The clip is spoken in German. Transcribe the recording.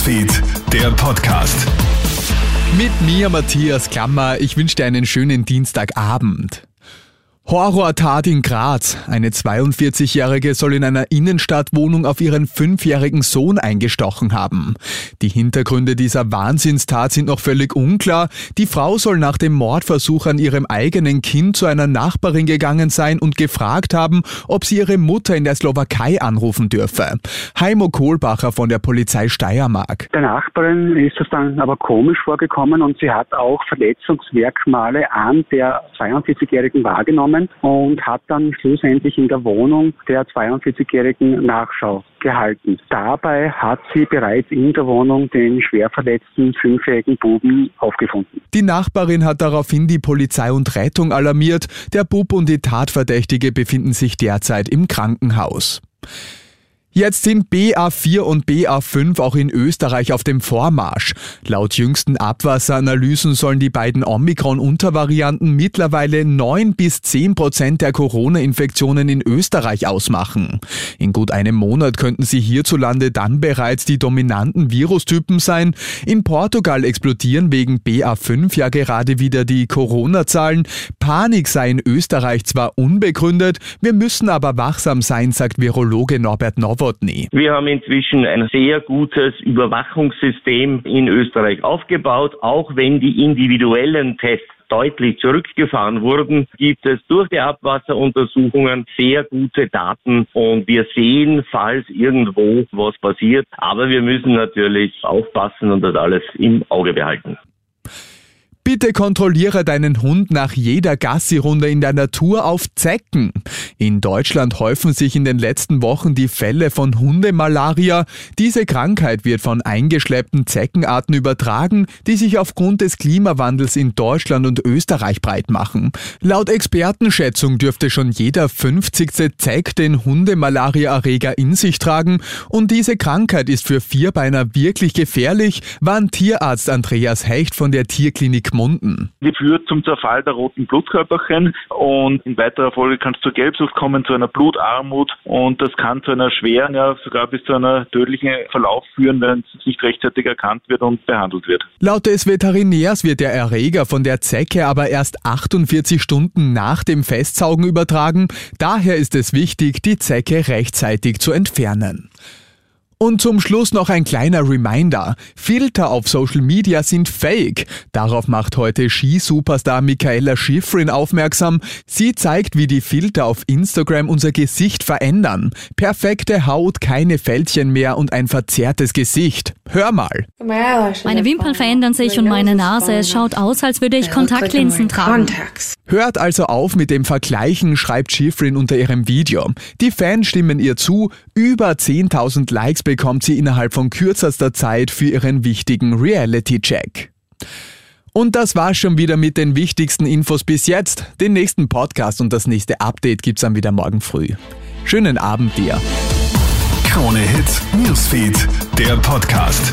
Newsfeed, der Podcast. Mit mir, Matthias Klammer. Ich wünsche dir einen schönen Dienstagabend. Horrortat in Graz. Eine 42-Jährige soll in einer Innenstadtwohnung auf ihren fünfjährigen Sohn eingestochen haben. Die Hintergründe dieser Wahnsinnstat sind noch völlig unklar. Die Frau soll nach dem Mordversuch an ihrem eigenen Kind zu einer Nachbarin gegangen sein und gefragt haben, ob sie ihre Mutter in der Slowakei anrufen dürfe. Heimo Kohlbacher von der Polizei Steiermark. Der Nachbarin ist es dann aber komisch vorgekommen und sie hat auch Verletzungsmerkmale an der 42-Jährigen wahrgenommen und hat dann schlussendlich in der Wohnung der 42-Jährigen Nachschau gehalten. Dabei hat sie bereits in der Wohnung den schwer verletzten fünfjährigen Buben aufgefunden. Die Nachbarin hat daraufhin die Polizei und Rettung alarmiert. Der Bub und die Tatverdächtige befinden sich derzeit im Krankenhaus. Jetzt sind BA4 und BA5 auch in Österreich auf dem Vormarsch. Laut jüngsten Abwasseranalysen sollen die beiden Omikron-Untervarianten mittlerweile 9 bis 10 Prozent der Corona-Infektionen in Österreich ausmachen. In gut einem Monat könnten sie hierzulande dann bereits die dominanten Virustypen sein. In Portugal explodieren wegen BA5 ja gerade wieder die Corona-Zahlen. Panik sei in Österreich zwar unbegründet, wir müssen aber wachsam sein, sagt Virologe Norbert Nowotny. Novotny. Wir haben inzwischen ein sehr gutes Überwachungssystem in Österreich aufgebaut, auch wenn die individuellen Tests deutlich zurückgefahren wurden, gibt es durch die Abwasseruntersuchungen sehr gute Daten und wir sehen, falls irgendwo was passiert. Aber wir müssen natürlich aufpassen und das alles im Auge behalten. Bitte kontrolliere deinen Hund nach jeder Gassi-Runde in der Natur auf Zecken. In Deutschland häufen sich in den letzten Wochen die Fälle von Hundemalaria. Diese Krankheit wird von eingeschleppten Zeckenarten übertragen, die sich aufgrund des Klimawandels in Deutschland und Österreich breit machen. Laut Expertenschätzung dürfte schon jeder 50. Zeck den Hundemalaria-Erreger in sich tragen und diese Krankheit ist für Vierbeiner wirklich gefährlich, warnt Tierarzt Andreas Hecht von der Tierklinik Gmunden. Die führt zum Zerfall der roten Blutkörperchen und in weiterer Folge kann es zur Gelbsucht kommen, zu einer Blutarmut und das kann zu einer schweren, ja sogar bis zu einer tödlichen Verlauf führen, wenn es nicht rechtzeitig erkannt wird und behandelt wird. Laut des Veterinärs wird der Erreger von der Zecke aber erst 48 Stunden nach dem Festsaugen übertragen. Daher ist es wichtig, die Zecke rechtzeitig zu entfernen. Und zum Schluss noch ein kleiner Reminder. Filter auf Social Media sind fake. Darauf macht heute Skisuperstar Michaela Schifrin aufmerksam. Sie zeigt, wie die Filter auf Instagram unser Gesicht verändern. Perfekte Haut, keine Fältchen mehr und ein verzerrtes Gesicht. Hör mal. Meine Wimpern verändern sich und meine Nase. Es schaut aus, als würde ich Kontaktlinsen tragen. Hört also auf mit dem Vergleichen, schreibt Schifrin unter ihrem Video. Die Fans stimmen ihr zu. Über 10.000 Likes bekommt sie innerhalb von kürzester Zeit für ihren wichtigen Reality-Check. Und das war's schon wieder mit den wichtigsten Infos bis jetzt. Den nächsten Podcast und das nächste Update gibt's dann wieder morgen früh. Schönen Abend dir. Krone Hits, Newsfeed, der Podcast.